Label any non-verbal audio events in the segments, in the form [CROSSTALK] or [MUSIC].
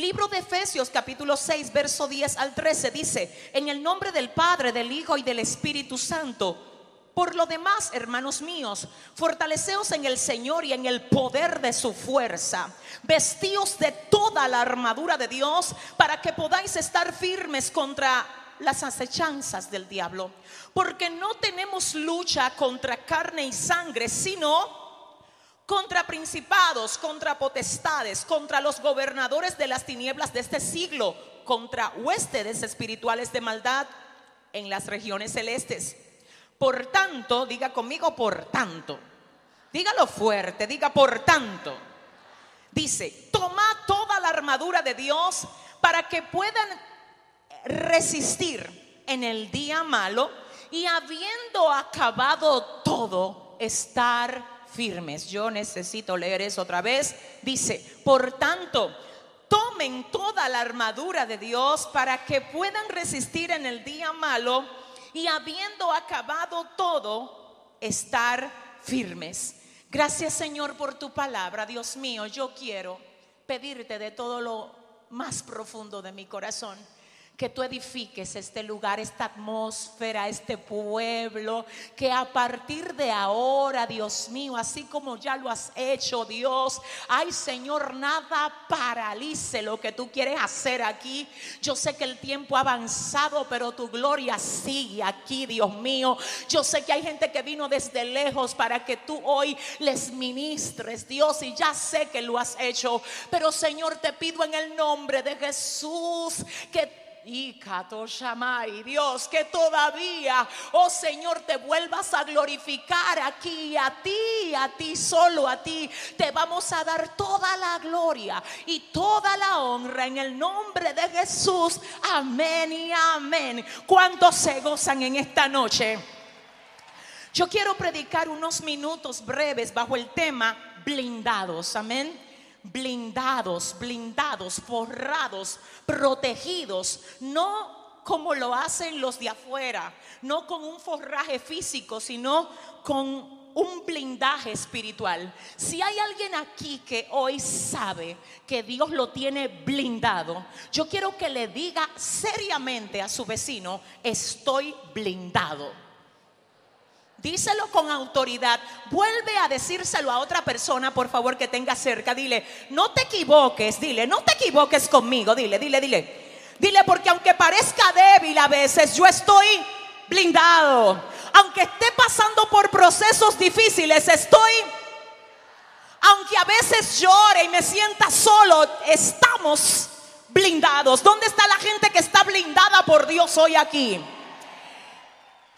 Libro de Efesios capítulo 6, verso 10 al 13 dice, en el nombre del Padre, del Hijo y del Espíritu Santo. Por lo demás, hermanos míos, fortaleceos en el Señor y en el poder de su fuerza. Vestíos de toda la armadura de Dios para que podáis estar firmes contra las acechanzas del diablo. Porque no tenemos lucha contra carne y sangre, sino contra principados, contra potestades, contra los gobernadores de las tinieblas de este siglo, contra huéspedes espirituales de maldad en las regiones celestes. Por tanto, diga conmigo, por tanto, dígalo fuerte, diga por tanto. Dice, toma toda la armadura de Dios para que puedan resistir en el día malo y habiendo acabado todo, estar firmes. Yo necesito leer eso otra vez. Dice, por tanto, tomen toda la armadura de Dios para que puedan resistir en el día malo y habiendo acabado todo, estar firmes. Gracias Señor por tu palabra, Dios mío. Yo quiero pedirte de todo lo más profundo de mi corazón que tú edifiques este lugar, esta atmósfera, este pueblo, que a partir de ahora, Dios mío, así como ya lo has hecho, Dios, ay Señor, nada paralice lo que tú quieres hacer aquí. Yo sé que el tiempo ha avanzado, pero tu gloria sigue aquí, Dios mío. Yo sé que hay gente que vino desde lejos para que tú hoy les ministres, Dios, y ya sé que lo has hecho, pero Señor, te pido en el nombre de Jesús que y y Dios, que todavía, oh Señor, te vuelvas a glorificar aquí, a ti, a ti, solo a ti. Te vamos a dar toda la gloria y toda la honra en el nombre de Jesús. Amén y amén. ¿Cuántos se gozan en esta noche? Yo quiero predicar unos minutos breves bajo el tema blindados. Amén blindados, blindados, forrados, protegidos, no como lo hacen los de afuera, no con un forraje físico, sino con un blindaje espiritual. Si hay alguien aquí que hoy sabe que Dios lo tiene blindado, yo quiero que le diga seriamente a su vecino, estoy blindado. Díselo con autoridad. Vuelve a decírselo a otra persona, por favor, que tenga cerca. Dile, no te equivoques, dile, no te equivoques conmigo. Dile, dile, dile. Dile, porque aunque parezca débil a veces, yo estoy blindado. Aunque esté pasando por procesos difíciles, estoy... Aunque a veces llore y me sienta solo, estamos blindados. ¿Dónde está la gente que está blindada por Dios hoy aquí?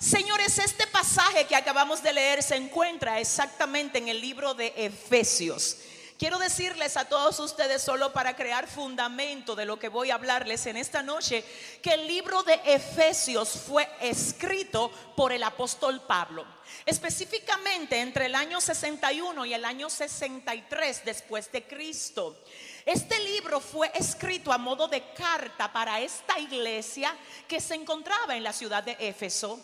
Señores, este pasaje que acabamos de leer se encuentra exactamente en el libro de Efesios. Quiero decirles a todos ustedes, solo para crear fundamento de lo que voy a hablarles en esta noche, que el libro de Efesios fue escrito por el apóstol Pablo, específicamente entre el año 61 y el año 63 después de Cristo. Este libro fue escrito a modo de carta para esta iglesia que se encontraba en la ciudad de Éfeso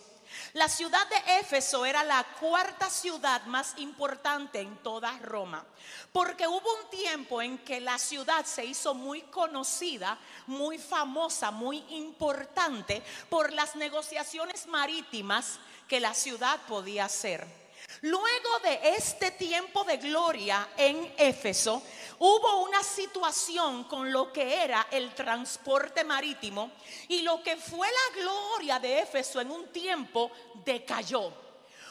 la ciudad de Éfeso era la cuarta ciudad más importante en toda Roma, porque hubo un tiempo en que la ciudad se hizo muy conocida, muy famosa, muy importante por las negociaciones marítimas que la ciudad podía hacer. Luego de este tiempo de gloria en Éfeso, hubo una situación con lo que era el transporte marítimo y lo que fue la gloria de Éfeso en un tiempo decayó.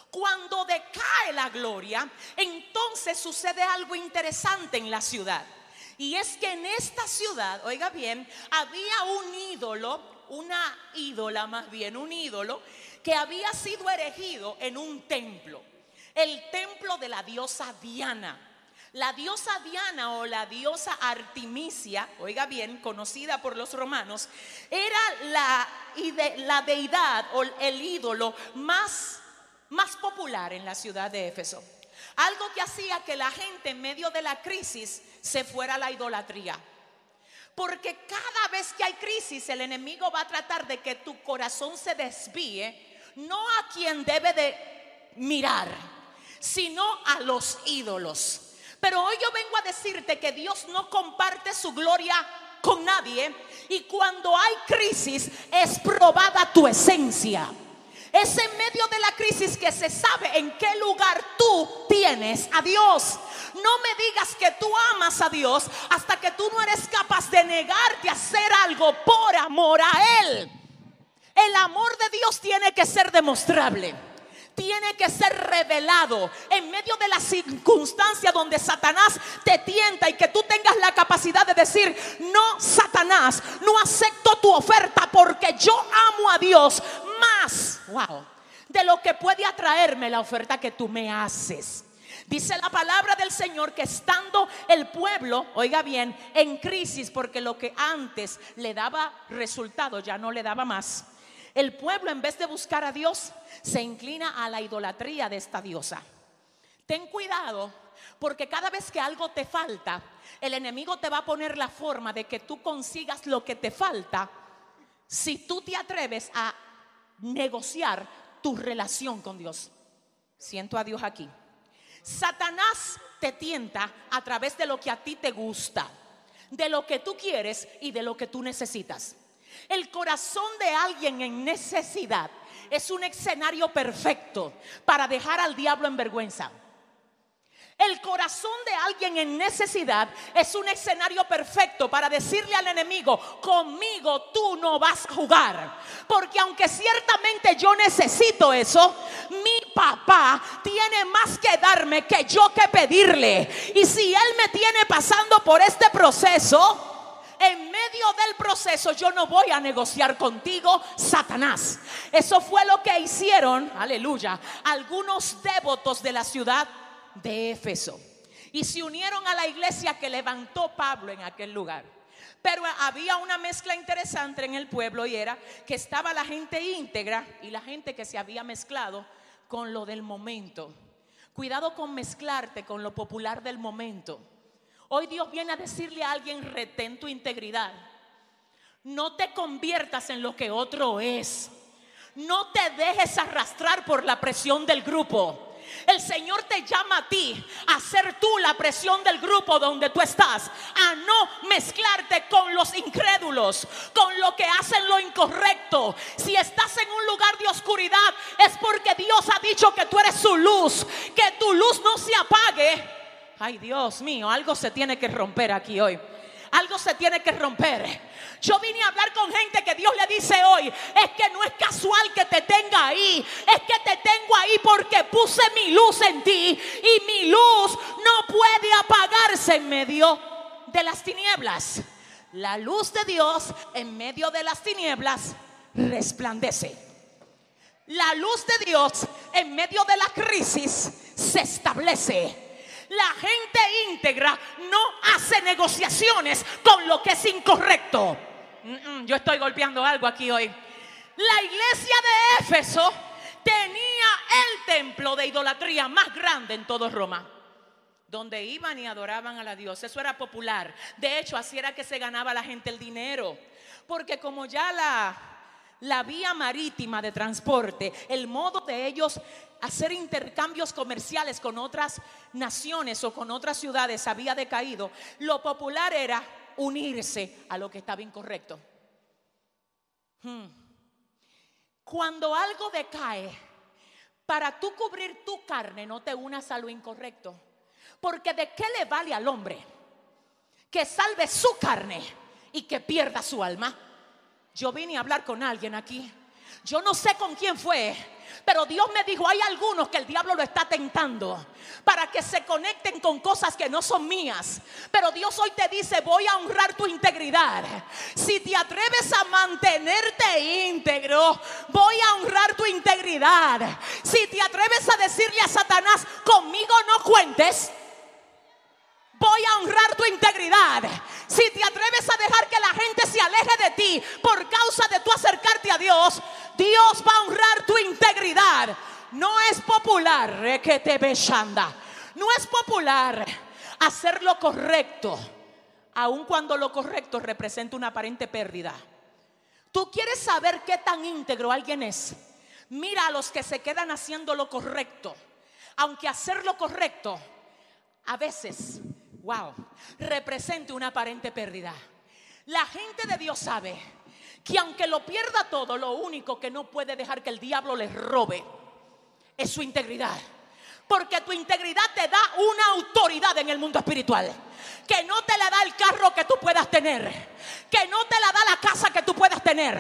Cuando decae la gloria, entonces sucede algo interesante en la ciudad. Y es que en esta ciudad, oiga bien, había un ídolo, una ídola más bien, un ídolo que había sido erigido en un templo el templo de la diosa Diana. La diosa Diana o la diosa Artemisia, oiga bien, conocida por los romanos, era la, la deidad o el ídolo más, más popular en la ciudad de Éfeso. Algo que hacía que la gente en medio de la crisis se fuera a la idolatría. Porque cada vez que hay crisis, el enemigo va a tratar de que tu corazón se desvíe, no a quien debe de mirar, sino a los ídolos. Pero hoy yo vengo a decirte que Dios no comparte su gloria con nadie y cuando hay crisis es probada tu esencia. Es en medio de la crisis que se sabe en qué lugar tú tienes a Dios. No me digas que tú amas a Dios hasta que tú no eres capaz de negarte a hacer algo por amor a Él. El amor de Dios tiene que ser demostrable tiene que ser revelado en medio de la circunstancia donde Satanás te tienta y que tú tengas la capacidad de decir, no, Satanás, no acepto tu oferta porque yo amo a Dios más, wow, de lo que puede atraerme la oferta que tú me haces. Dice la palabra del Señor que estando el pueblo, oiga bien, en crisis porque lo que antes le daba resultado ya no le daba más el pueblo en vez de buscar a Dios se inclina a la idolatría de esta diosa. Ten cuidado porque cada vez que algo te falta, el enemigo te va a poner la forma de que tú consigas lo que te falta si tú te atreves a negociar tu relación con Dios. Siento a Dios aquí. Satanás te tienta a través de lo que a ti te gusta, de lo que tú quieres y de lo que tú necesitas. El corazón de alguien en necesidad es un escenario perfecto para dejar al diablo en vergüenza. El corazón de alguien en necesidad es un escenario perfecto para decirle al enemigo, conmigo tú no vas a jugar. Porque aunque ciertamente yo necesito eso, mi papá tiene más que darme que yo que pedirle. Y si él me tiene pasando por este proceso, en medio del proceso yo no voy a negociar contigo, Satanás. Eso fue lo que hicieron, aleluya, algunos devotos de la ciudad de Éfeso. Y se unieron a la iglesia que levantó Pablo en aquel lugar. Pero había una mezcla interesante en el pueblo y era que estaba la gente íntegra y la gente que se había mezclado con lo del momento. Cuidado con mezclarte con lo popular del momento. Hoy Dios viene a decirle a alguien, retén tu integridad. No te conviertas en lo que otro es. No te dejes arrastrar por la presión del grupo. El Señor te llama a ti a ser tú la presión del grupo donde tú estás, a no mezclarte con los incrédulos, con lo que hacen lo incorrecto. Si estás en un lugar de oscuridad es porque Dios ha dicho que tú eres su luz, que tu luz no se apague Ay, Dios mío, algo se tiene que romper aquí hoy. Algo se tiene que romper. Yo vine a hablar con gente que Dios le dice hoy, es que no es casual que te tenga ahí, es que te tengo ahí porque puse mi luz en ti y mi luz no puede apagarse en medio de las tinieblas. La luz de Dios en medio de las tinieblas resplandece. La luz de Dios en medio de la crisis se establece. La gente íntegra no hace negociaciones con lo que es incorrecto. Yo estoy golpeando algo aquí hoy. La iglesia de Éfeso tenía el templo de idolatría más grande en todo Roma donde iban y adoraban a la Dios. Eso era popular. De hecho, así era que se ganaba la gente el dinero. Porque como ya la, la vía marítima de transporte, el modo de ellos hacer intercambios comerciales con otras naciones o con otras ciudades había decaído, lo popular era unirse a lo que estaba incorrecto. Hmm. Cuando algo decae, para tú cubrir tu carne no te unas a lo incorrecto. Porque de qué le vale al hombre que salve su carne y que pierda su alma. Yo vine a hablar con alguien aquí. Yo no sé con quién fue, pero Dios me dijo, hay algunos que el diablo lo está tentando para que se conecten con cosas que no son mías. Pero Dios hoy te dice, voy a honrar tu integridad. Si te atreves a mantenerte íntegro, voy a honrar tu integridad. Si te atreves a decirle a Satanás, conmigo no cuentes. Voy a honrar tu integridad. Si te atreves a dejar que la gente se aleje de ti por causa de tu acercarte a Dios, Dios va a honrar tu integridad. No es popular que te beshanda. No es popular hacer lo correcto, aun cuando lo correcto representa una aparente pérdida. Tú quieres saber qué tan íntegro alguien es. Mira a los que se quedan haciendo lo correcto, aunque hacer lo correcto a veces wow, represente una aparente pérdida. La gente de Dios sabe que aunque lo pierda todo, lo único que no puede dejar que el diablo les robe es su integridad. Porque tu integridad te da una autoridad en el mundo espiritual. Que no te la da el carro que tú puedas tener. Que no te la da la casa que tú puedas tener.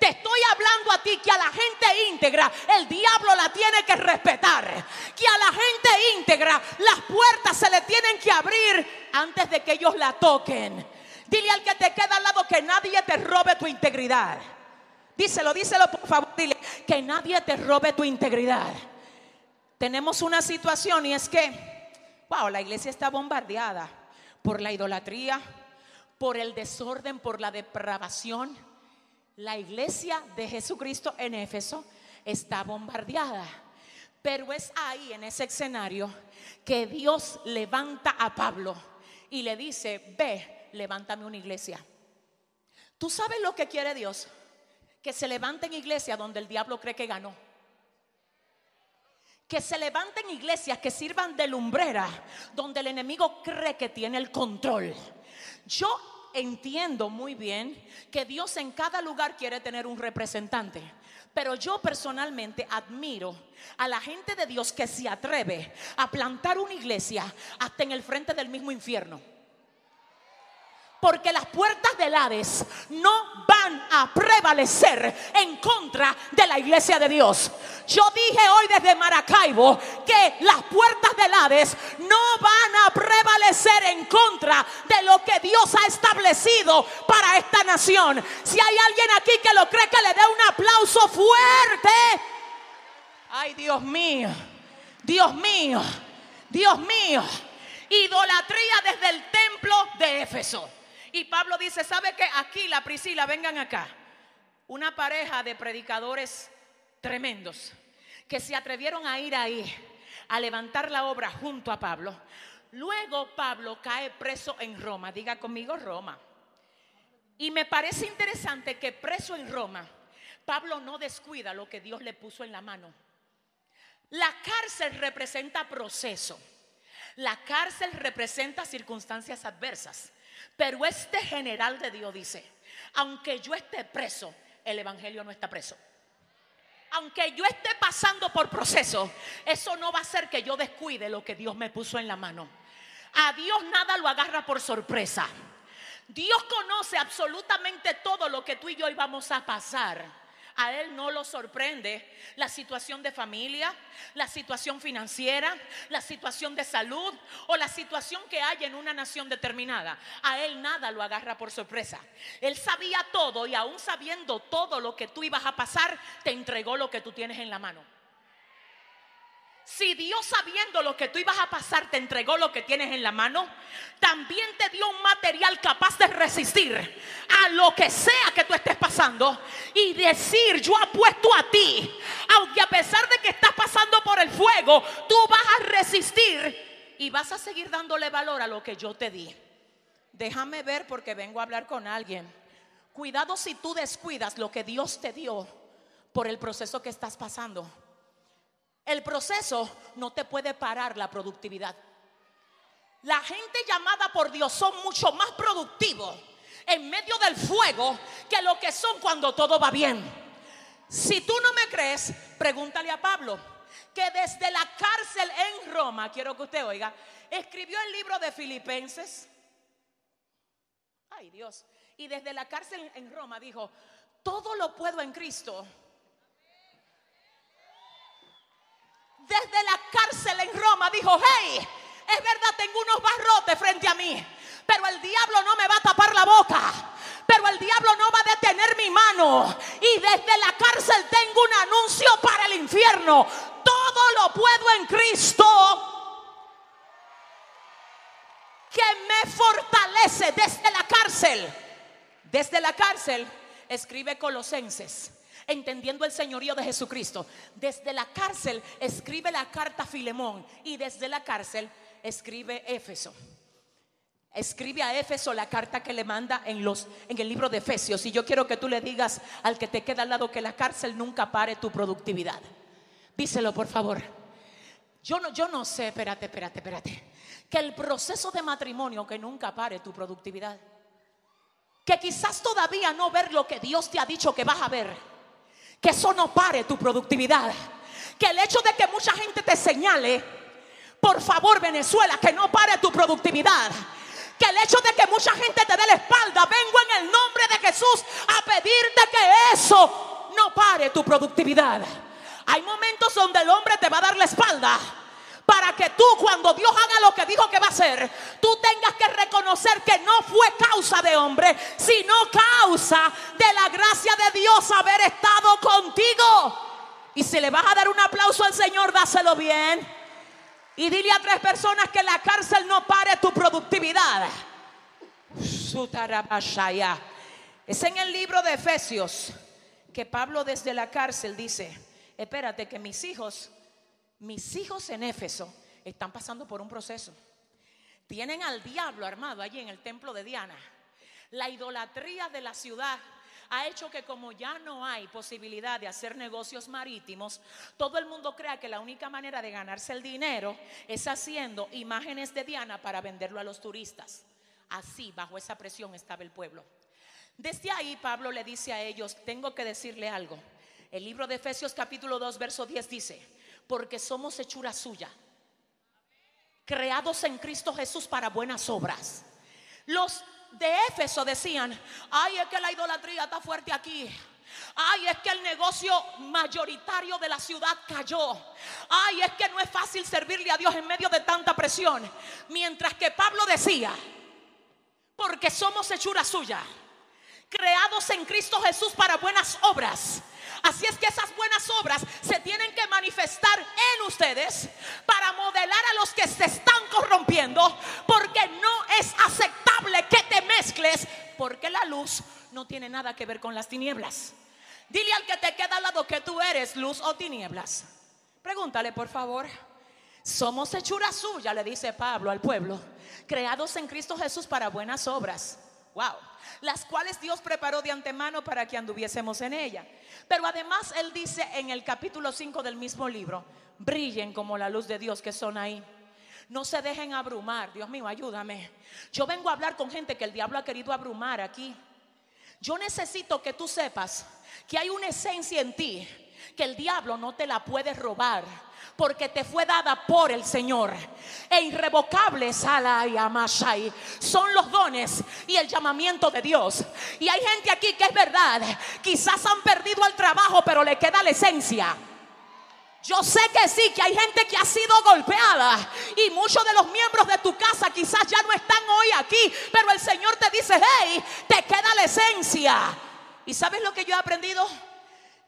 Te estoy hablando a ti que a la gente íntegra el diablo la tiene que respetar. Que a la gente íntegra las puertas se le tienen que abrir antes de que ellos la toquen. Dile al que te queda al lado que nadie te robe tu integridad. Díselo, díselo por favor. Dile que nadie te robe tu integridad tenemos una situación y es que, wow, la iglesia está bombardeada por la idolatría, por el desorden, por la depravación. La iglesia de Jesucristo en Éfeso está bombardeada. Pero es ahí, en ese escenario, que Dios levanta a Pablo y le dice, ve, levántame una iglesia. ¿Tú sabes lo que quiere Dios? Que se levanten iglesia donde el diablo cree que ganó que se levanten iglesias que sirvan de lumbrera, donde el enemigo cree que tiene el control. Yo entiendo muy bien que Dios en cada lugar quiere tener un representante. Pero yo personalmente admiro a la gente de Dios que se atreve a plantar una iglesia hasta en el frente del mismo infierno. Porque las puertas del Hades no van a prevalecer en contra de la iglesia de Dios. Yo dije hoy desde Maracaibo que las puertas del Hades no van a prevalecer en contra de lo que Dios ha establecido para esta nación. Si hay alguien aquí que lo cree, que le dé un aplauso fuerte. Ay, Dios mío, Dios mío, Dios mío. Idolatría desde el templo de Éfeso. Y Pablo dice, ¿sabe qué? Aquí la Priscila, vengan acá. Una pareja de predicadores tremendos que se atrevieron a ir ahí a levantar la obra junto a Pablo. Luego Pablo cae preso en Roma. Diga conmigo Roma. Y me parece interesante que preso en Roma, Pablo no descuida lo que Dios le puso en la mano. La cárcel representa proceso. La cárcel representa circunstancias adversas. Pero este general de Dios dice, aunque yo esté preso, el Evangelio no está preso. Aunque yo esté pasando por proceso, eso no va a hacer que yo descuide lo que Dios me puso en la mano. A Dios nada lo agarra por sorpresa. Dios conoce absolutamente todo lo que tú y yo íbamos a pasar a él no lo sorprende la situación de familia, la situación financiera, la situación de salud o la situación que hay en una nación determinada. A él nada lo agarra por sorpresa. Él sabía todo y aún sabiendo todo lo que tú ibas a pasar, te entregó lo que tú tienes en la mano. Si Dios sabiendo lo que tú ibas a pasar te entregó lo que tienes en la mano, también te dio un material capaz de resistir a lo que sea que tú estés pasando y decir, yo apuesto a ti, aunque a pesar de que estás pasando por el fuego, tú vas a resistir y vas a seguir dándole valor a lo que yo te di. Déjame ver porque vengo a hablar con alguien. Cuidado si tú descuidas lo que Dios te dio por el proceso que estás pasando. El proceso no te puede parar la productividad. La gente llamada por Dios son mucho más productivos en medio del fuego que lo que son cuando todo va bien. Si tú no me crees, pregúntale a Pablo, que desde la cárcel en Roma, quiero que usted oiga, escribió el libro de Filipenses. Ay Dios. Y desde la cárcel en Roma dijo, todo lo puedo en Cristo desde la cárcel en Roma dijo, hey, es verdad, tengo unos barrotes frente a mí, pero el diablo no me va a tapar la boca. Pero el diablo no va a detener mi mano. Y desde la cárcel tengo un anuncio para el infierno. Todo lo puedo en Cristo que me fortalece desde la cárcel. Desde la cárcel escribe Colosenses, entendiendo el señorío de Jesucristo. Desde la cárcel escribe la carta a Filemón y desde la cárcel escribe Éfeso. Escribe a Éfeso la carta que le manda en, los, en el libro de Efesios. Y yo quiero que tú le digas al que te queda al lado que la cárcel nunca pare tu productividad. Díselo, por favor. Yo no, yo no sé, espérate, espérate, espérate. Que el proceso de matrimonio que nunca pare tu productividad. Que quizás todavía no ver lo que Dios te ha dicho que vas a ver. Que eso no pare tu productividad. Que el hecho de que mucha gente te señale, por favor Venezuela, que no pare tu productividad que el hecho de que mucha gente te dé la espalda, vengo en el nombre de Jesús a pedirte que eso no pare tu productividad. Hay momentos donde el hombre te va a dar la espalda para que tú cuando Dios haga lo que dijo que va a hacer, tú tengas que reconocer que no fue causa de hombre, sino causa de la gracia de Dios haber estado contigo. Y si le vas a dar un aplauso al Señor, dáselo bien. Y dile a tres personas que la cárcel no pare tu productividad. Es en el libro de Efesios que Pablo desde la cárcel dice, espérate que mis hijos, mis hijos en Éfeso están pasando por un proceso. Tienen al diablo armado allí en el templo de Diana. La idolatría de la ciudad ha hecho que como ya no hay posibilidad de hacer negocios marítimos, todo el mundo crea que la única manera de ganarse el dinero es haciendo imágenes de Diana para venderlo a los turistas. Así, bajo esa presión estaba el pueblo. Desde ahí Pablo le dice a ellos, tengo que decirle algo. El libro de Efesios capítulo 2, verso 10 dice, porque somos hechura suya, creados en Cristo Jesús para buenas obras. Los de Éfeso decían, ay, es que la idolatría está fuerte aquí. Ay, es que el negocio mayoritario de la ciudad cayó. Ay, es que no es fácil servirle a Dios en medio de tanta presión. Mientras que Pablo decía, porque somos hechura suya, creados en Cristo Jesús para buenas obras Así es que esas buenas obras se tienen que manifestar en ustedes para modelar a los que se están corrompiendo, porque no es aceptable que te mezcles, porque la luz no tiene nada que ver con las tinieblas. Dile al que te queda al lado que tú eres luz o tinieblas. Pregúntale, por favor. Somos hechura suya, le dice Pablo al pueblo, creados en Cristo Jesús para buenas obras. Wow las cuales Dios preparó de antemano para que anduviésemos en ella. Pero además Él dice en el capítulo 5 del mismo libro, brillen como la luz de Dios que son ahí. No se dejen abrumar, Dios mío, ayúdame. Yo vengo a hablar con gente que el diablo ha querido abrumar aquí. Yo necesito que tú sepas que hay una esencia en ti que el diablo no te la puede robar porque te fue dada por el Señor. E irrevocables y son los dones y el llamamiento de Dios. Y hay gente aquí que es verdad, quizás han perdido el trabajo, pero le queda la esencia. Yo sé que sí, que hay gente que ha sido golpeada y muchos de los miembros de tu casa quizás ya no están hoy aquí, pero el Señor te dice, hey, te queda la esencia. ¿Y sabes lo que yo he aprendido?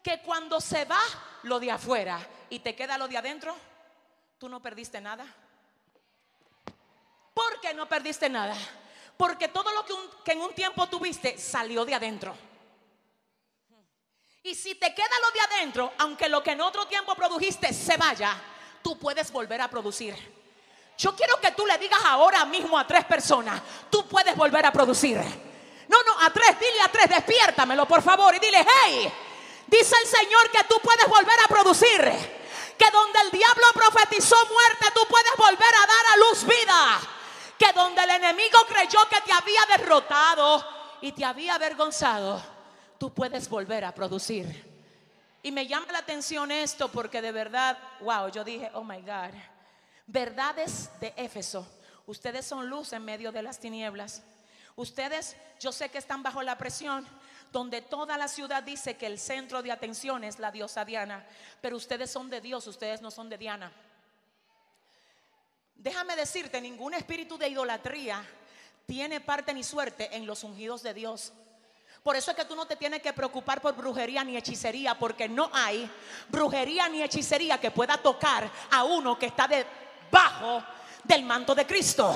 Que cuando se va lo de afuera, y te queda lo de adentro, tú no perdiste nada. ¿Por qué no perdiste nada? Porque todo lo que, en un tiempo tuviste salió de adentro. Y si te queda lo de adentro, aunque lo que en otro tiempo produjiste se vaya, tú puedes volver a producir. Yo quiero que tú le digas ahora mismo a tres personas, tú puedes volver a producir. No, no, a tres, dile a tres, despiértamelo por favor y dile, hey, dice el Señor que tú puedes volver a producir que donde el diablo profetizó muerte, tú puedes volver a dar a luz vida. Que donde el enemigo creyó que te había derrotado y te había avergonzado, tú puedes volver a producir. Y me llama la atención esto porque de verdad, wow, yo dije, oh my God, verdades de Éfeso. Ustedes son luz en medio de las tinieblas. Ustedes, yo sé que están bajo la presión, donde toda la ciudad dice que el centro de atención es la diosa Diana, pero ustedes son de Dios, ustedes no son de Diana. Déjame decirte, ningún espíritu de idolatría tiene parte ni suerte en los ungidos de Dios. Por eso es que tú no te tienes que preocupar por brujería ni hechicería, porque no hay brujería ni hechicería que pueda tocar a uno que está debajo del manto de Cristo.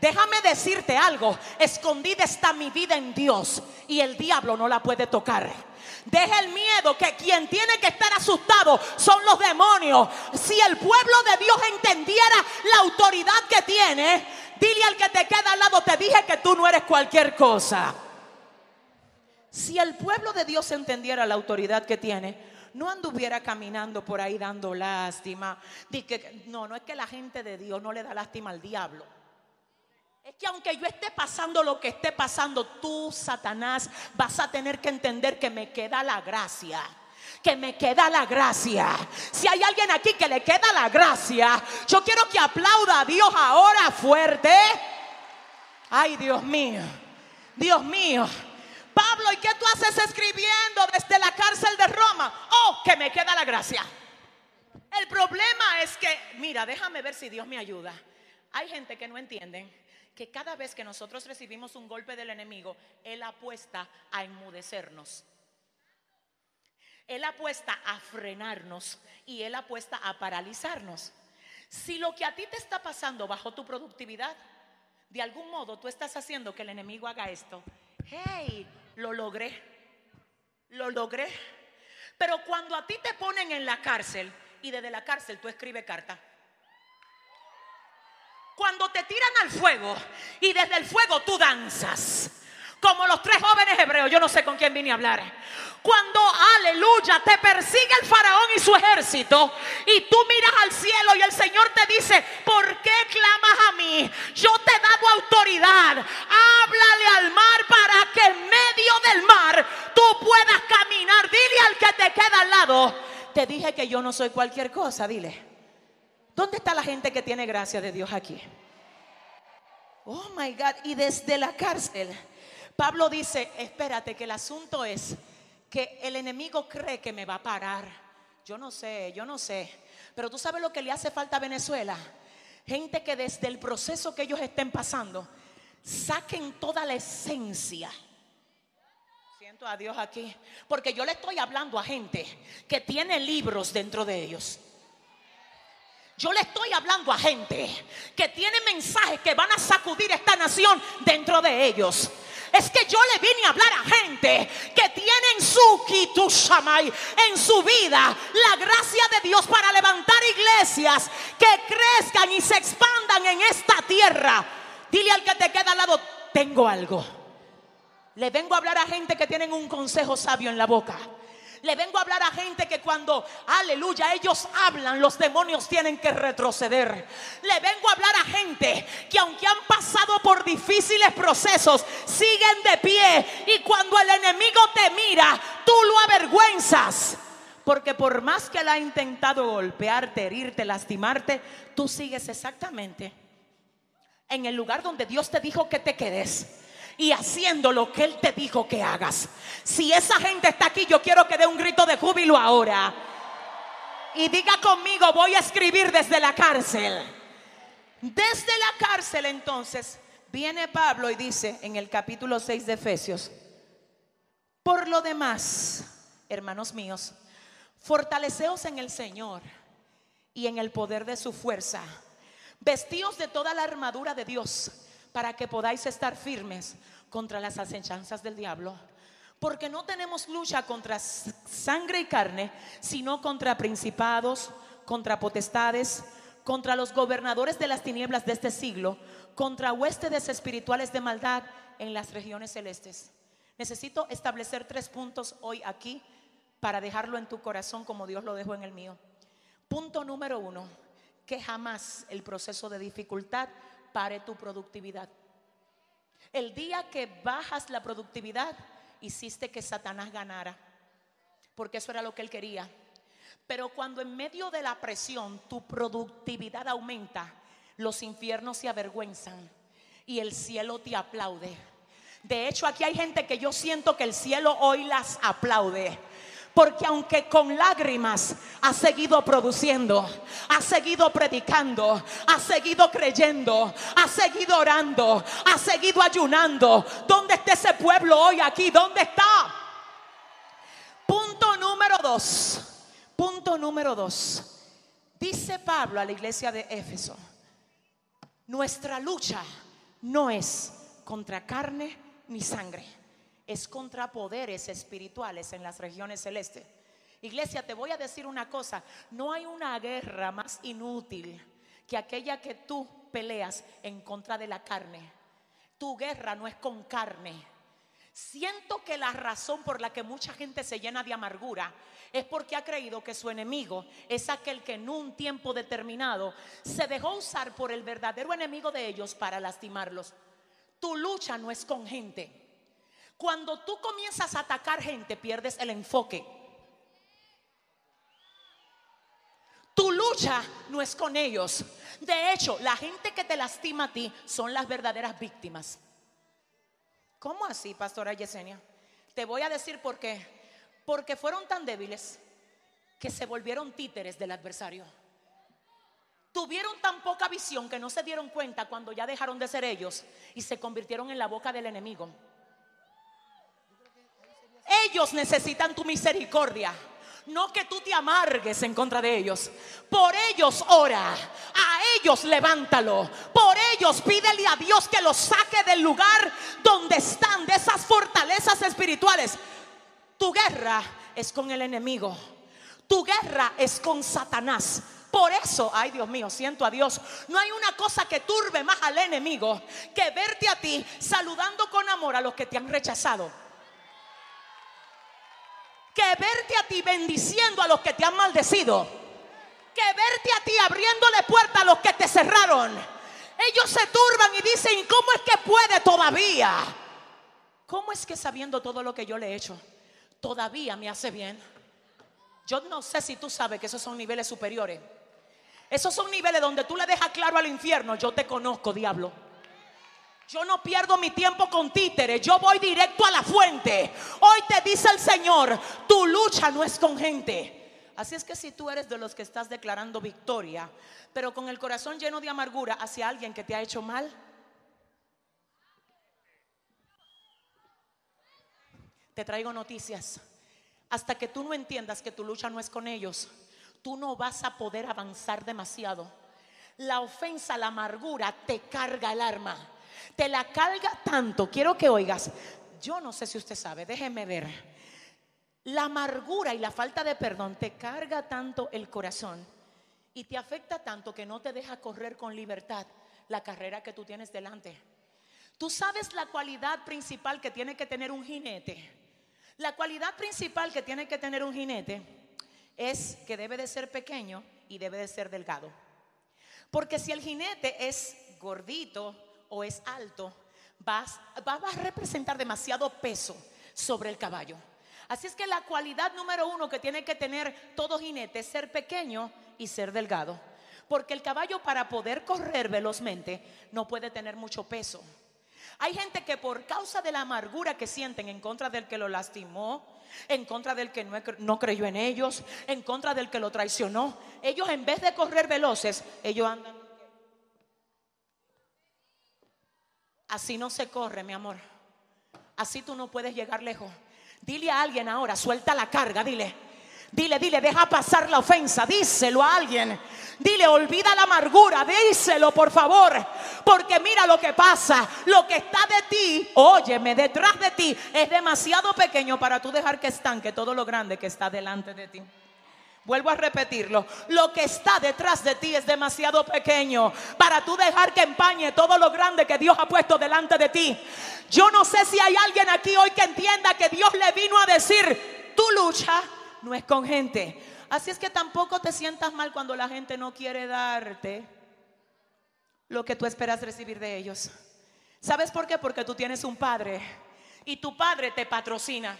Déjame decirte algo, escondida está mi vida en Dios y el diablo no la puede tocar. Deja el miedo que quien tiene que estar asustado son los demonios. Si el pueblo de Dios entendiera la autoridad que tiene, dile al que te queda al lado, te dije que tú no eres cualquier cosa. Si el pueblo de Dios entendiera la autoridad que tiene, no anduviera caminando por ahí dando lástima. no, no es que la gente de Dios no le da lástima al diablo. Es que aunque yo esté pasando lo que esté pasando, tú, Satanás, vas a tener que entender que me queda la gracia. Que me queda la gracia. Si hay alguien aquí que le queda la gracia, yo quiero que aplauda a Dios ahora fuerte. Ay, Dios mío. Dios mío. Pablo, ¿y qué tú haces escribiendo desde la cárcel de Roma? Oh, que me queda la gracia. El problema es que, mira, déjame ver si Dios me ayuda. Hay gente que no entienden que cada vez que nosotros recibimos un golpe del enemigo, Él apuesta a enmudecernos. Él apuesta a frenarnos y Él apuesta a paralizarnos. Si lo que a ti te está pasando bajo tu productividad, de algún modo tú estás haciendo que el enemigo haga esto. Hey, lo logré, lo logré. Pero cuando a ti te ponen en la cárcel y desde la cárcel tú escribes carta. Cuando te tiran al fuego y desde el fuego tú danzas. Como los tres jóvenes hebreos, yo no sé con quién vine a hablar. Cuando, aleluya, te persigue el faraón y su ejército y tú miras al cielo y el Señor te dice, ¿por qué clamas a mí? Yo te he dado autoridad. Háblale al mar para que en medio del mar tú puedas caminar. Dile al que te queda al lado, te dije que yo no soy cualquier cosa, dile. ¿Dónde está la gente que tiene gracia de Dios aquí? Oh my God, y desde la cárcel, Pablo dice, espérate, que el asunto es que el enemigo cree que me va a parar. Yo no sé, yo no sé. Pero tú sabes lo que le hace falta a Venezuela. Gente que desde el proceso que ellos estén pasando, saquen toda la esencia. Siento a Dios aquí. Porque yo le estoy hablando a gente que tiene libros dentro de ellos yo le estoy hablando a gente que tiene mensajes que van a sacudir esta nación dentro de ellos. Es que yo le vine a hablar a gente que tienen su kitushamay en su vida la gracia de Dios para levantar iglesias que crezcan y se expandan en esta tierra. Dile al que te queda al lado, tengo algo. Le vengo a hablar a gente que tienen un consejo sabio en la boca. Le vengo a hablar a gente que cuando, aleluya, ellos hablan, los demonios tienen que retroceder. Le vengo a hablar a gente que aunque han pasado por difíciles procesos, siguen de pie. Y cuando el enemigo te mira, tú lo avergüenzas. Porque por más que él ha intentado golpearte, herirte, lastimarte, tú sigues exactamente en el lugar donde Dios te dijo que te quedes y haciendo lo que Él te dijo que hagas. Si esa gente está aquí, yo quiero que dé un grito de júbilo ahora. Y diga conmigo, voy a escribir desde la cárcel. Desde la cárcel entonces viene Pablo y dice en el capítulo 6 de Efesios, por lo demás, hermanos míos, fortaleceos en el Señor y en el poder de su fuerza. Vestíos de toda la armadura de Dios para que podáis estar firmes contra las acechanzas del diablo. Porque no tenemos lucha contra sangre y carne, sino contra principados, contra potestades, contra los gobernadores de las tinieblas de este siglo, contra huestes espirituales de maldad en las regiones celestes. Necesito establecer tres puntos hoy aquí para dejarlo en tu corazón como Dios lo dejó en el mío. Punto número uno, que jamás el proceso de dificultad pare tu productividad. El día que bajas la productividad, hiciste que Satanás ganara, porque eso era lo que él quería. Pero cuando en medio de la presión tu productividad aumenta, los infiernos se avergüenzan y el cielo te aplaude. De hecho, aquí hay gente que yo siento que el cielo hoy las aplaude. Porque aunque con lágrimas ha seguido produciendo, ha seguido predicando, ha seguido creyendo, ha seguido orando, ha seguido ayunando. ¿Dónde está ese pueblo hoy aquí? ¿Dónde está? Punto número dos. Punto número dos. Dice Pablo a la iglesia de Éfeso, nuestra lucha no es contra carne ni sangre, es contra poderes espirituales en las regiones celestes. Iglesia, te voy a decir una cosa, no hay una guerra más inútil que aquella que tú peleas en contra de la carne. Tu guerra no es con carne. Siento que la razón por la que mucha gente se llena de amargura es porque ha creído que su enemigo es aquel que en un tiempo determinado se dejó usar por el verdadero enemigo de ellos para lastimarlos. Tu lucha no es con gente. Cuando tú comienzas a atacar gente, pierdes el enfoque. Tu lucha no es con ellos. De hecho, la gente que te lastima a ti son las verdaderas víctimas. ¿Cómo así, pastora Yesenia? Te voy a decir por qué. Porque fueron tan débiles que se volvieron títeres del adversario. Tuvieron tan poca visión que no se dieron cuenta cuando ya dejaron de ser ellos y se convirtieron en la boca del enemigo. Ellos necesitan tu misericordia. No que tú te amargues en contra de ellos. Por ellos ora. A ellos levántalo. Por ellos pídele a Dios que los saque del lugar donde están, de esas fortalezas espirituales. Tu guerra es con el enemigo. Tu guerra es con Satanás. Por eso, ay Dios mío, siento a Dios. No hay una cosa que turbe más al enemigo que verte a ti saludando con amor a los que te han rechazado que verte a ti bendiciendo a los que te han maldecido, que verte a ti abriéndole puerta a los que te cerraron. Ellos se turban y dicen, ¿cómo es que puede todavía? ¿Cómo es que sabiendo todo lo que yo le he hecho, todavía me hace bien? Yo no sé si tú sabes que esos son niveles superiores. Esos son niveles donde tú le dejas claro al infierno, yo te conozco, diablo. Yo no pierdo mi tiempo con títeres, yo voy directo a la fuente. Hoy te dice el Señor, tu lucha no es con gente. Así es que si tú eres de los que estás declarando victoria, pero con el corazón lleno de amargura hacia alguien que te ha hecho mal, te traigo noticias. Hasta que tú no entiendas que tu lucha no es con ellos, tú no vas a poder avanzar demasiado. La ofensa, la amargura te carga el arma te la carga tanto. Quiero que oigas, yo no sé si usted sabe, déjeme ver. La amargura y la falta de perdón te carga tanto el corazón y te afecta tanto que no te deja correr con libertad la carrera que tú tienes delante. Tú sabes la cualidad principal que tiene que tener un jinete. La cualidad principal que tiene que tener un jinete es que debe de ser pequeño y debe de ser delgado. Porque si el jinete es gordito, o es alto, va, a representar demasiado peso sobre el caballo. Así es que la cualidad número uno que tiene que tener todo jinete es ser pequeño y ser delgado. Porque el caballo para poder correr velozmente no puede tener mucho peso. Hay gente que por causa de la amargura que sienten en contra del que lo lastimó, en contra del que no creyó en ellos, en contra del que lo traicionó, ellos en vez de correr veloces, ellos andan Así no se corre, mi amor. Así tú no puedes llegar lejos. Dile a alguien ahora, suelta la carga, dile. Dile, dile, deja pasar la ofensa, díselo a alguien. Dile, olvida la amargura, díselo por favor. Porque mira lo que pasa, lo que está de ti, óyeme, detrás de ti es demasiado pequeño para tú dejar que estanque todo lo grande que está delante de ti. Vuelvo a repetirlo. Lo que está detrás de ti es demasiado pequeño para tú dejar que empañe todo lo grande que Dios ha puesto delante de ti. Yo no sé si hay alguien aquí hoy que entienda que Dios le vino a decir, tu lucha no es con gente. Así es que tampoco te sientas mal cuando la gente no quiere darte lo que tú esperas recibir de ellos. ¿Sabes por qué? Porque tú tienes un padre y tu padre te patrocina.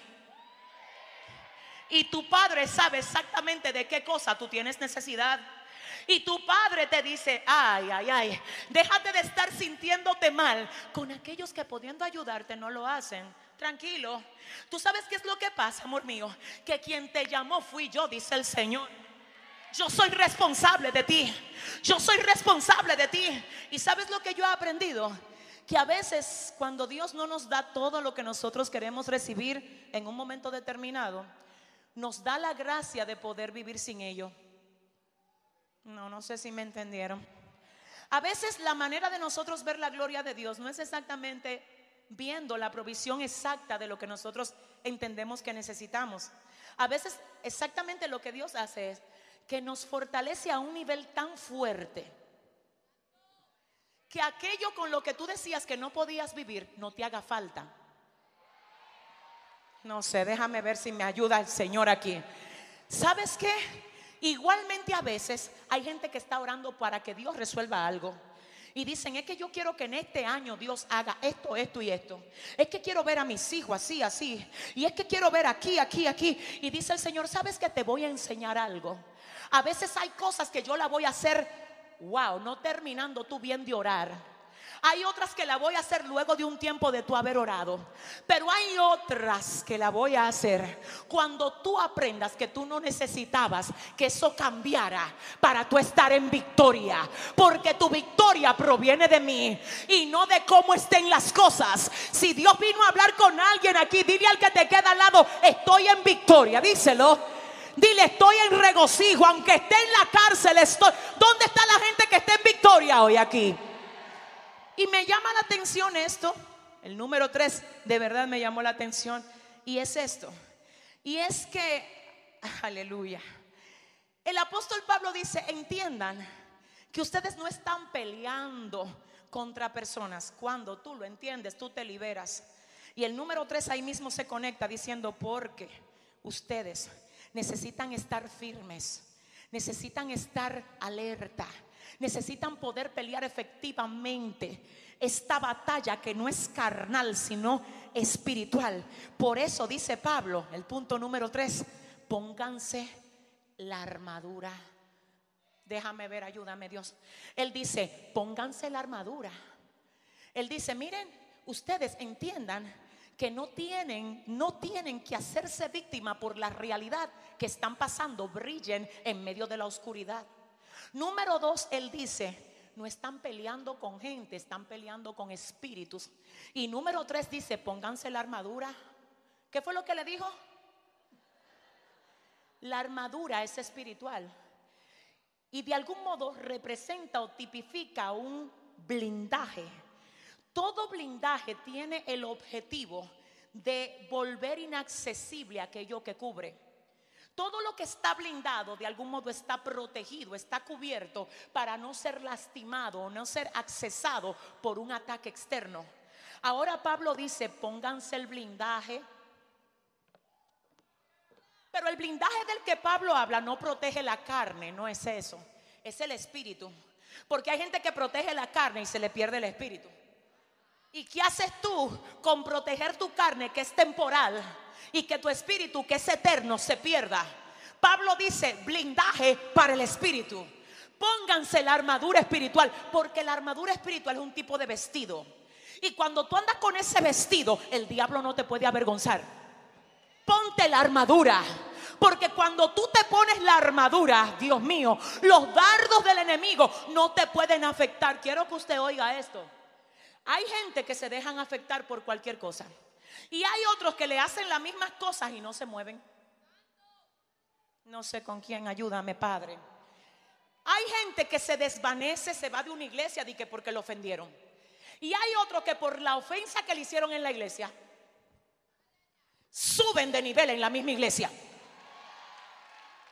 Y tu padre sabe exactamente de qué cosa tú tienes necesidad. Y tu padre te dice, ay, ay, ay, déjate de estar sintiéndote mal con aquellos que pudiendo ayudarte no lo hacen. Tranquilo. Tú sabes qué es lo que pasa, amor mío. Que quien te llamó fui yo, dice el Señor. Yo soy responsable de ti. Yo soy responsable de ti. Y sabes lo que yo he aprendido. Que a veces cuando Dios no nos da todo lo que nosotros queremos recibir en un momento determinado, nos da la gracia de poder vivir sin ello. No, no sé si me entendieron. A veces la manera de nosotros ver la gloria de Dios no es exactamente viendo la provisión exacta de lo que nosotros entendemos que necesitamos. A veces exactamente lo que Dios hace es que nos fortalece a un nivel tan fuerte que aquello con lo que tú decías que no podías vivir no te haga falta. No sé, déjame ver si me ayuda el Señor aquí. ¿Sabes qué? Igualmente a veces hay gente que está orando para que Dios resuelva algo. Y dicen, es que yo quiero que en este año Dios haga esto, esto y esto. Es que quiero ver a mis hijos así, así. Y es que quiero ver aquí, aquí, aquí. Y dice el Señor, ¿sabes que te voy a enseñar algo? A veces hay cosas que yo la voy a hacer, wow, no terminando tú bien de orar hay otras que la voy a hacer luego de un tiempo de tú haber orado. Pero hay otras que la voy a hacer cuando tú aprendas que tú no necesitabas que eso cambiara para tú estar en victoria. Porque tu victoria proviene de mí y no de cómo estén las cosas. Si Dios vino a hablar con alguien aquí, dile al que te queda al lado, estoy en victoria, díselo. Dile, estoy en regocijo, aunque esté en la cárcel, estoy. ¿Dónde está la gente que está en victoria hoy aquí? Y me llama la atención esto, el número tres, de verdad me llamó la atención, y es esto. Y es que, [LAUGHS] aleluya, el apóstol Pablo dice, entiendan que ustedes no están peleando contra personas. Cuando tú lo entiendes, tú te liberas. Y el número tres ahí mismo se conecta diciendo, porque ustedes necesitan estar firmes, necesitan estar alerta necesitan poder pelear efectivamente esta batalla que no es carnal, sino espiritual. Por eso dice Pablo, el punto número tres, pónganse la armadura. Déjame ver, ayúdame Dios. Él dice, pónganse la armadura. Él dice, miren, ustedes entiendan que no tienen, no tienen que hacerse víctima por la realidad que están pasando, brillen en medio de la oscuridad. Número dos, él dice, no están peleando con gente, están peleando con espíritus. Y número tres dice, pónganse la armadura. ¿Qué fue lo que le dijo? La armadura es espiritual. Y de algún modo representa o tipifica un blindaje. Todo blindaje tiene el objetivo de volver inaccesible aquello que cubre. Todo lo que está blindado de algún modo está protegido, está cubierto para no ser lastimado o no ser accesado por un ataque externo. Ahora Pablo dice, pónganse el blindaje. Pero el blindaje del que Pablo habla no protege la carne, no es eso, es el espíritu. Porque hay gente que protege la carne y se le pierde el espíritu. ¿Y qué haces tú con proteger tu carne que es temporal? Y que tu espíritu, que es eterno, se pierda. Pablo dice, blindaje para el espíritu. Pónganse la armadura espiritual, porque la armadura espiritual es un tipo de vestido. Y cuando tú andas con ese vestido, el diablo no te puede avergonzar. Ponte la armadura. Porque cuando tú te pones la armadura, Dios mío, los dardos del enemigo no te pueden afectar. Quiero que usted oiga esto. Hay gente que se dejan afectar por cualquier cosa. Y hay otros que le hacen las mismas cosas y no se mueven. No sé con quién, ayúdame, Padre. Hay gente que se desvanece, se va de una iglesia de que porque lo ofendieron. Y hay otros que por la ofensa que le hicieron en la iglesia, suben de nivel en la misma iglesia.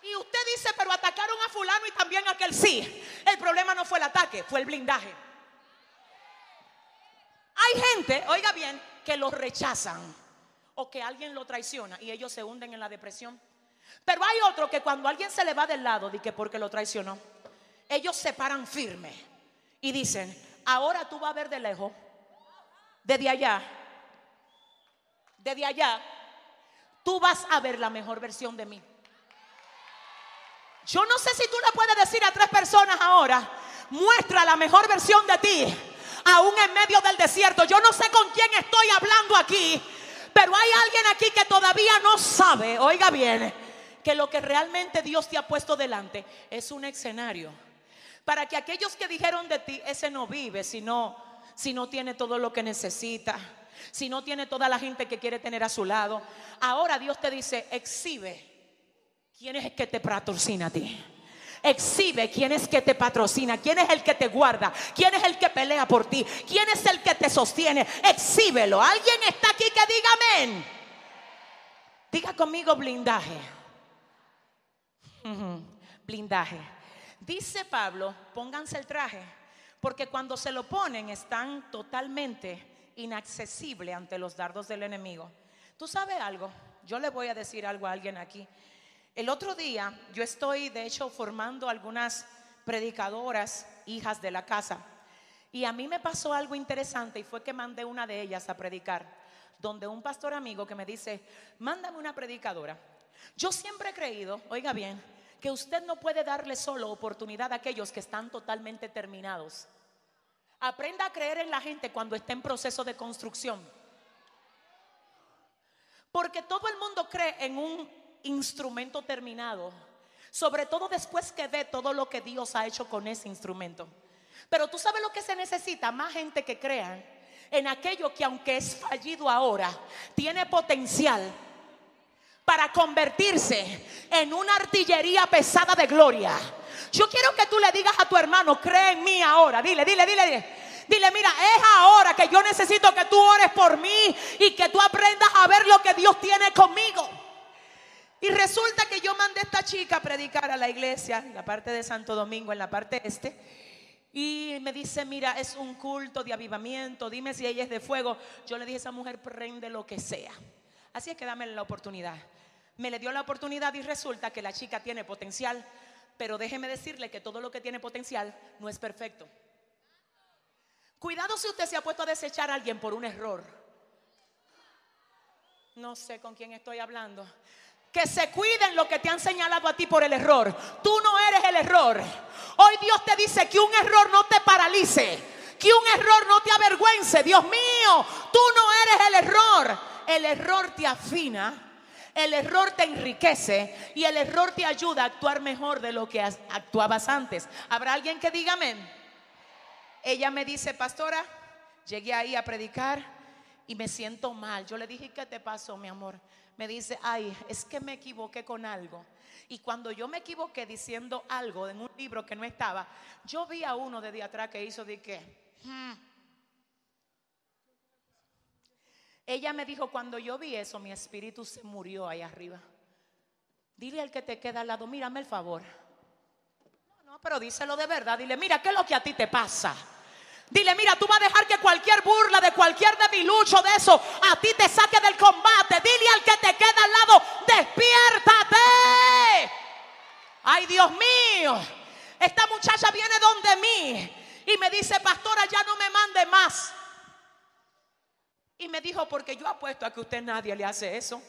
Y usted dice, pero atacaron a fulano y también a aquel sí. El problema no fue el ataque, fue el blindaje. Hay gente, oiga bien, que lo rechazan o que alguien lo traiciona y ellos se hunden en la depresión. Pero hay otro que cuando alguien se le va del lado de que porque lo traicionó, ellos se paran firme y dicen, ahora tú vas a ver de lejos, desde allá, desde allá, tú vas a ver la mejor versión de mí. Yo no sé si tú le puedes decir a tres personas ahora, muestra la mejor versión de ti aún en medio del desierto. Yo no sé con quién estoy hablando aquí, pero hay alguien aquí que todavía no sabe, oiga bien, que lo que realmente Dios te ha puesto delante es un escenario. Para que aquellos que dijeron de ti, ese no vive, si no, si no tiene todo lo que necesita, si no tiene toda la gente que quiere tener a su lado. Ahora Dios te dice, exhibe quién es el que te patrocina a ti. Exhibe quién es que te patrocina, quién es el que te guarda, quién es el que pelea por ti, quién es el que te sostiene. Exhíbelo. ¿Alguien está aquí que diga amén? Diga conmigo blindaje. [LAUGHS] Blindaje. Dice Pablo, pónganse el traje, porque cuando se lo ponen están totalmente inaccesibles ante los dardos del enemigo. ¿Tú sabes algo? Yo le voy a decir algo a alguien aquí. El otro día yo estoy, de hecho, formando algunas predicadoras, hijas de la casa. Y a mí me pasó algo interesante y fue que mandé una de ellas a predicar, donde un pastor amigo que me dice, mándame una predicadora. Yo siempre he creído, oiga bien, que usted no puede darle solo oportunidad a aquellos que están totalmente terminados. Aprenda a creer en la gente cuando está en proceso de construcción. Porque todo el mundo cree en un instrumento terminado. Sobre todo después que ve todo lo que Dios ha hecho con ese instrumento. Pero tú sabes lo que se necesita, más gente que crea en aquello que aunque es fallido ahora, tiene potencial para convertirse en una artillería pesada de gloria. Yo quiero que tú le digas a tu hermano, cree en mí ahora. Dile, dile, dile, dile. Dile, mira, es ahora que yo necesito que tú ores por mí y que tú aprendas a ver lo que Dios tiene conmigo. Y resulta que yo mandé a esta chica a predicar a la iglesia, en la parte de Santo Domingo, en la parte este. Y me dice, mira, es un culto de avivamiento, dime si ella es de fuego. Yo le dije esa mujer, prende lo que sea. Así es que dame la oportunidad. Me le dio la oportunidad y resulta que la chica tiene potencial, pero déjeme decirle que todo lo que tiene potencial no es perfecto. Cuidado si usted se ha puesto a desechar a alguien por un error. No sé con quién estoy hablando que se cuiden lo que te han señalado a ti por el error. Tú no eres el error. Hoy Dios te dice que un error no te paralice, que un error no te avergüence. Dios mío, tú no eres el error. El error te afina. El error te enriquece y el error te ayuda a actuar mejor de lo que actuabas antes. ¿Habrá alguien que diga amén? Ella me dice, pastora, llegué ahí a predicar y me siento mal. Yo le dije, ¿qué te pasó, mi amor? Me dice, ay, es que me equivoqué con algo. Y cuando yo me equivoqué diciendo algo en un libro que no estaba, yo vi a uno de atrás que hizo de que... Hmm". Ella me dijo, cuando yo vi eso, mi espíritu se murió ahí arriba. Dile al que te queda al lado, mírame el favor. No, no, pero díselo de verdad. Dile, mira, ¿qué es lo que a ti te pasa? Dile, mira, tú vas a dejar que cualquier burla de cualquier debilucho de eso a ti te saque del combate. Dile al que te queda al lado, despiértate. Ay, Dios mío, esta muchacha viene donde mí y me dice, pastora, ya no me mande más. Y me dijo, porque yo apuesto a que usted nadie le hace eso.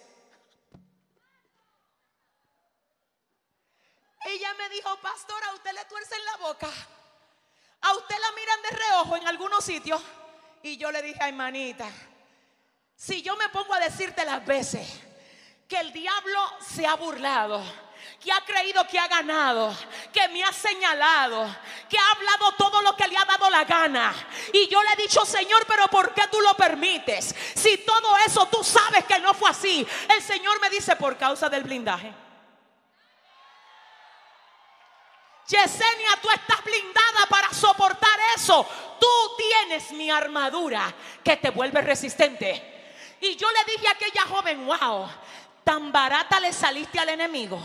Ella me dijo, pastora, usted le tuerce en la boca. A usted la miran de reojo en algunos sitios. Y yo le dije, ay, manita, si yo me pongo a decirte las veces que el diablo se ha burlado, que ha creído que ha ganado, que me ha señalado, que ha hablado todo lo que le ha dado la gana. Y yo le he dicho, Señor, pero ¿por qué tú lo permites? Si todo eso tú sabes que no fue así. El Señor me dice, por causa del blindaje. Yesenia, tú estás blindada para soportar eso. Tú tienes mi armadura que te vuelve resistente. Y yo le dije a aquella joven, wow, tan barata le saliste al enemigo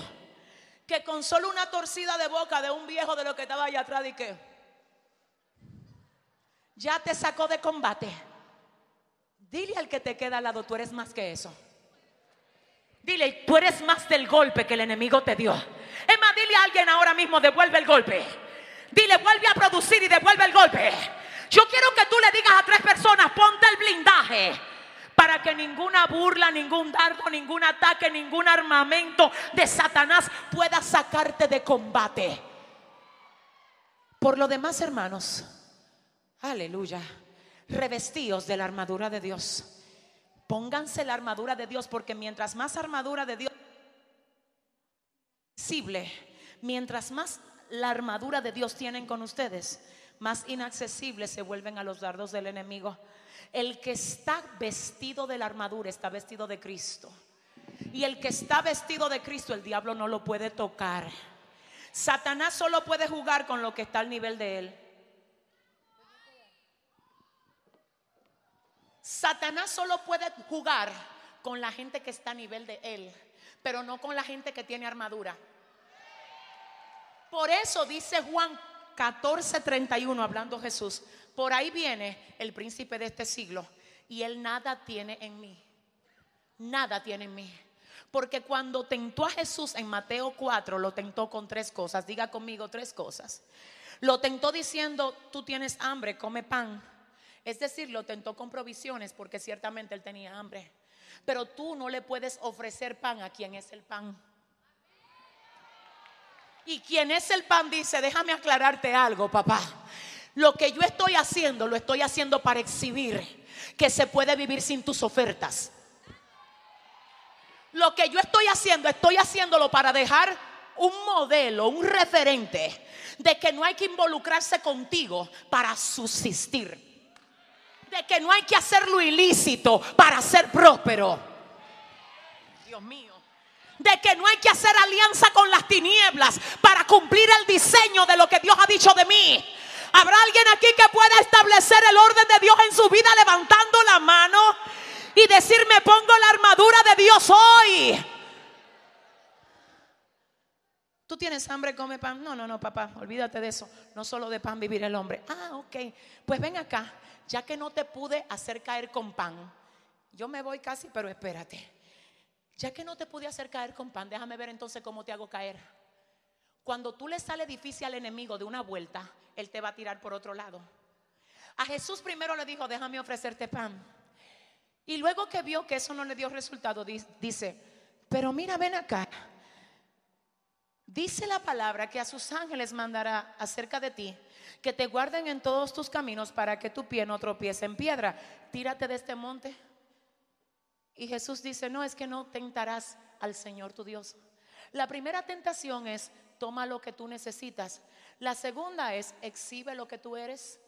que con solo una torcida de boca de un viejo de lo que estaba allá atrás y que ya te sacó de combate. Dile al que te queda al lado, tú eres más que eso. Dile, tú eres más del golpe que el enemigo te dio. Es más, dile a alguien ahora mismo, devuelve el golpe. Dile, vuelve a producir y devuelve el golpe. Yo quiero que tú le digas a tres personas, ponte el blindaje. Para que ninguna burla, ningún dardo, ningún ataque, ningún armamento de Satanás pueda sacarte de combate. Por lo demás, hermanos, aleluya, revestidos de la armadura de Dios Pónganse la armadura de Dios porque mientras más armadura de Dios mientras más la armadura de Dios tienen con ustedes, más inaccesibles se vuelven a los dardos del enemigo. El que está vestido de la armadura está vestido de Cristo. Y el que está vestido de Cristo, el diablo no lo puede tocar. Satanás solo puede jugar con lo que está al nivel de él. Satanás solo puede jugar con la gente que está a nivel de él, pero no con la gente que tiene armadura. Por eso dice Juan 14:31, hablando Jesús, por ahí viene el príncipe de este siglo y él nada tiene en mí. Nada tiene en mí. Porque cuando tentó a Jesús en Mateo 4, lo tentó con tres cosas. Diga conmigo tres cosas. Lo tentó diciendo, tú tienes hambre, come pan. Es decir, lo tentó con provisiones porque ciertamente él tenía hambre. Pero tú no le puedes ofrecer pan a quien es el pan. Y quien es el pan dice, déjame aclararte algo, papá. Lo que yo estoy haciendo, lo estoy haciendo para exhibir que se puede vivir sin tus ofertas. Lo que yo estoy haciendo, estoy haciéndolo para dejar un modelo, un referente de que no hay que involucrarse contigo para subsistir de que no hay que hacer lo ilícito para ser próspero. Dios mío. De que no hay que hacer alianza con las tinieblas para cumplir el diseño de lo que Dios ha dicho de mí. ¿Habrá alguien aquí que pueda establecer el orden de Dios en su vida levantando la mano y decir, me pongo la armadura de Dios hoy? ¿Tú tienes hambre? Come pan. No, no, no, papá, olvídate de eso. No solo de pan vivir el hombre. Ah, ok. Pues ven acá ya que no te pude hacer caer con pan, yo me voy casi, pero espérate. Ya que no te pude hacer caer con pan, déjame ver entonces cómo te hago caer. Cuando tú le sale difícil al enemigo de una vuelta, él te va a tirar por otro lado. A Jesús primero le dijo, déjame ofrecerte pan. Y luego que vio que eso no le dio resultado, dice, pero mira, ven acá. Dice la palabra que a sus ángeles mandará acerca de ti que te guarden en todos tus caminos para que tu pie no tropiece en piedra. Tírate de este monte. Y Jesús dice, no, es que no tentarás al Señor tu Dios. La primera tentación es, toma lo que tú necesitas. La segunda es, exhibe lo que tú eres.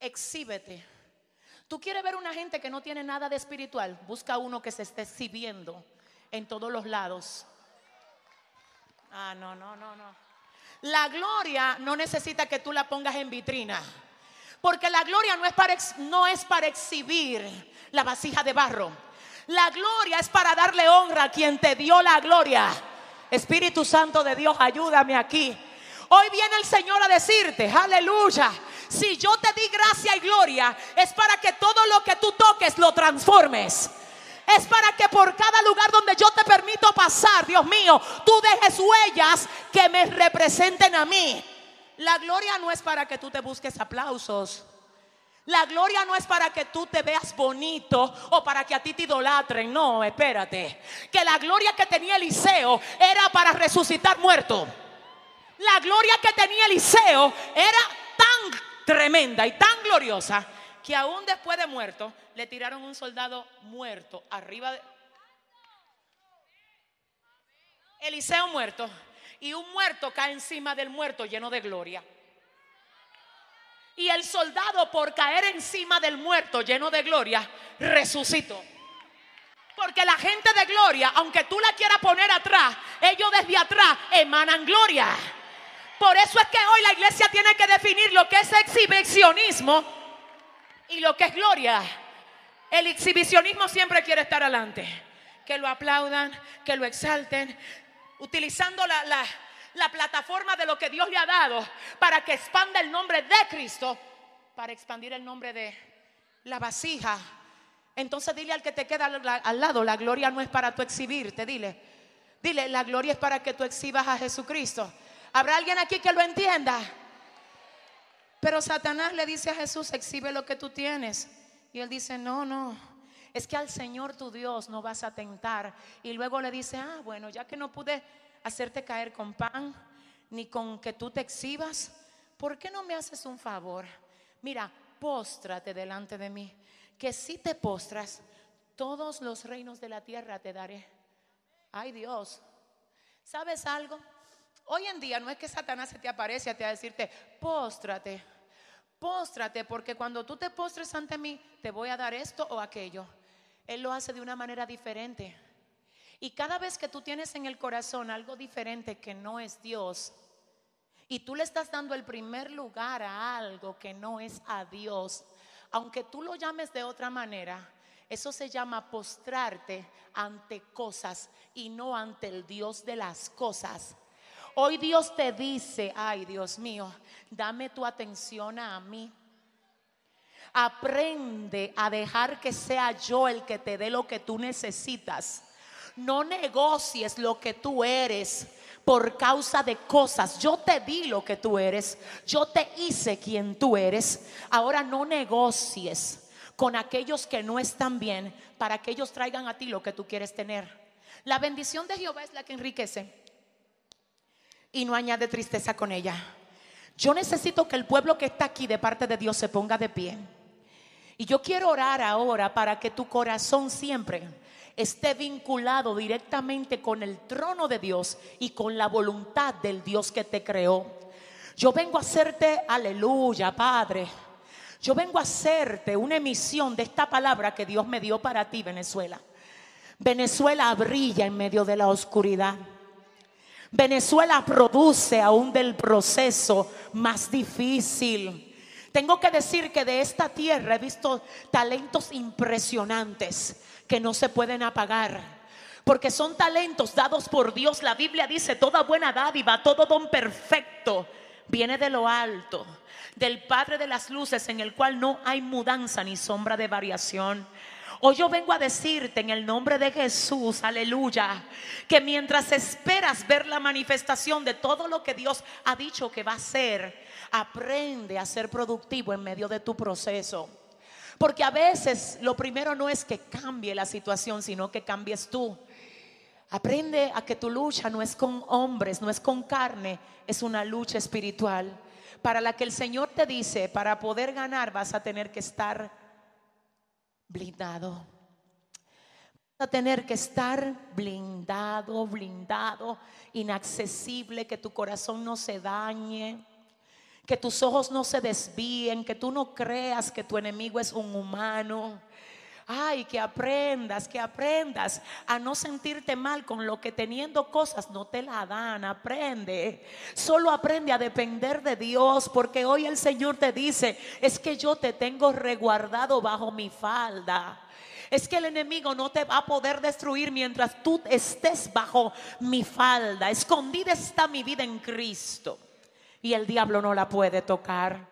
Exhíbete. Tú quieres ver una gente que no tiene nada de espiritual. Busca uno que se esté exhibiendo en todos los lados. Ah, no, no, no, no. La gloria no necesita que tú la pongas en vitrina. Porque la gloria no es para, no es para exhibir la vasija de barro. La gloria es para darle honra a quien te dio la gloria. Espíritu Santo de Dios, ayúdame aquí. Hoy viene el Señor a decirte, aleluya. Si yo te di gracia y gloria, es para que todo lo que tú toques lo transformes es para que por cada lugar donde yo te permito pasar, Dios mío, tú dejes huellas que me representen a mí. La gloria no es para que tú te busques aplausos. La gloria no es para que tú te veas bonito o para que a ti te idolatren. No, espérate. Que la gloria que tenía Eliseo era para resucitar muerto. La gloria que tenía Eliseo era tan tremenda y tan gloriosa que aún después de muerto le tiraron un soldado muerto arriba de... Eliseo muerto. Y un muerto cae encima del muerto lleno de gloria. Y el soldado por caer encima del muerto lleno de gloria, resucitó. Porque la gente de gloria, aunque tú la quieras poner atrás, ellos desde atrás emanan gloria. Por eso es que hoy la iglesia tiene que definir lo que es exhibicionismo y lo que es gloria. El exhibicionismo siempre quiere estar adelante. Que lo aplaudan, que lo exalten, utilizando la, la plataforma de lo que Dios le ha dado para que expanda el nombre de Cristo, para expandir el nombre de la vasija. Entonces dile al que te queda al lado, la gloria no es para tú exhibirte, dile. Dile, la gloria es para que tú exhibas a Jesucristo. ¿Habrá alguien aquí que lo entienda? Pero Satanás le dice a Jesús, exhibe lo que tú tienes. Y él dice, no, no, es que al Señor tu Dios no vas a tentar. Y luego le dice, ah, bueno, ya que no pude hacerte caer con pan, ni con que tú te exhibas, ¿por qué no me haces un favor? Mira, póstrate delante de mí, que si te postras, todos los reinos de la tierra te daré. Ay Dios, ¿sabes algo? Hoy en día no es que Satanás se te aparece a, te a decirte, póstrate. Póstrate, porque cuando tú te postres ante mí, te voy a dar esto o aquello. Él lo hace de una manera diferente. Y cada vez que tú tienes en el corazón algo diferente que no es Dios, y tú le estás dando el primer lugar a algo que no es a Dios, aunque tú lo llames de otra manera, eso se llama postrarte ante cosas y no ante el Dios de las cosas. Hoy Dios te dice, ay Dios mío, dame tu atención a mí. Aprende a dejar que sea yo el que te dé lo que tú necesitas. No negocies lo que tú eres por causa de cosas. Yo te di lo que tú eres. Yo te hice quien tú eres. Ahora no negocies con aquellos que no están bien para que ellos traigan a ti lo que tú quieres tener. La bendición de Jehová es la que enriquece y no añade tristeza con ella. Yo necesito que el pueblo que está aquí de parte de Dios se ponga de pie. Y yo quiero orar ahora para que tu corazón siempre esté vinculado directamente con el trono de Dios y con la voluntad del Dios que te creó. Yo vengo a hacerte, aleluya, Padre. Yo vengo a hacerte una emisión de esta palabra que Dios me dio para ti, Venezuela. Venezuela brilla en medio de la oscuridad. Venezuela produce aún del proceso más difícil. Tengo que decir que de esta tierra he visto talentos impresionantes que no se pueden apagar. Porque son talentos dados por Dios. La Biblia dice, toda buena dádiva, todo don perfecto viene de lo alto, del Padre de las Luces, en el cual no hay mudanza ni sombra de variación. Hoy yo vengo a decirte en el nombre de Jesús, aleluya, que mientras esperas ver la manifestación de todo lo que Dios ha dicho que va a hacer, aprende a ser productivo en medio de tu proceso. Porque a veces lo primero no es que cambie la situación, sino que cambies tú. Aprende a que tu lucha no es con hombres, no es con carne, es una lucha espiritual. Para la que el Señor te dice, para poder ganar vas a tener que estar blindado. A tener que estar blindado, blindado, inaccesible, que tu corazón no se dañe que tus ojos no se desvíen, que tú no creas que tu enemigo es un humano. Ay, que aprendas, que aprendas a no sentirte mal con lo que teniendo cosas no te la dan. Aprende. Solo aprende a depender de Dios porque hoy el Señor te dice, es que yo te tengo reguardado bajo mi falda. Es que el enemigo no te va a poder destruir mientras tú estés bajo mi falda. Escondida está mi vida en Cristo y el diablo no la puede tocar.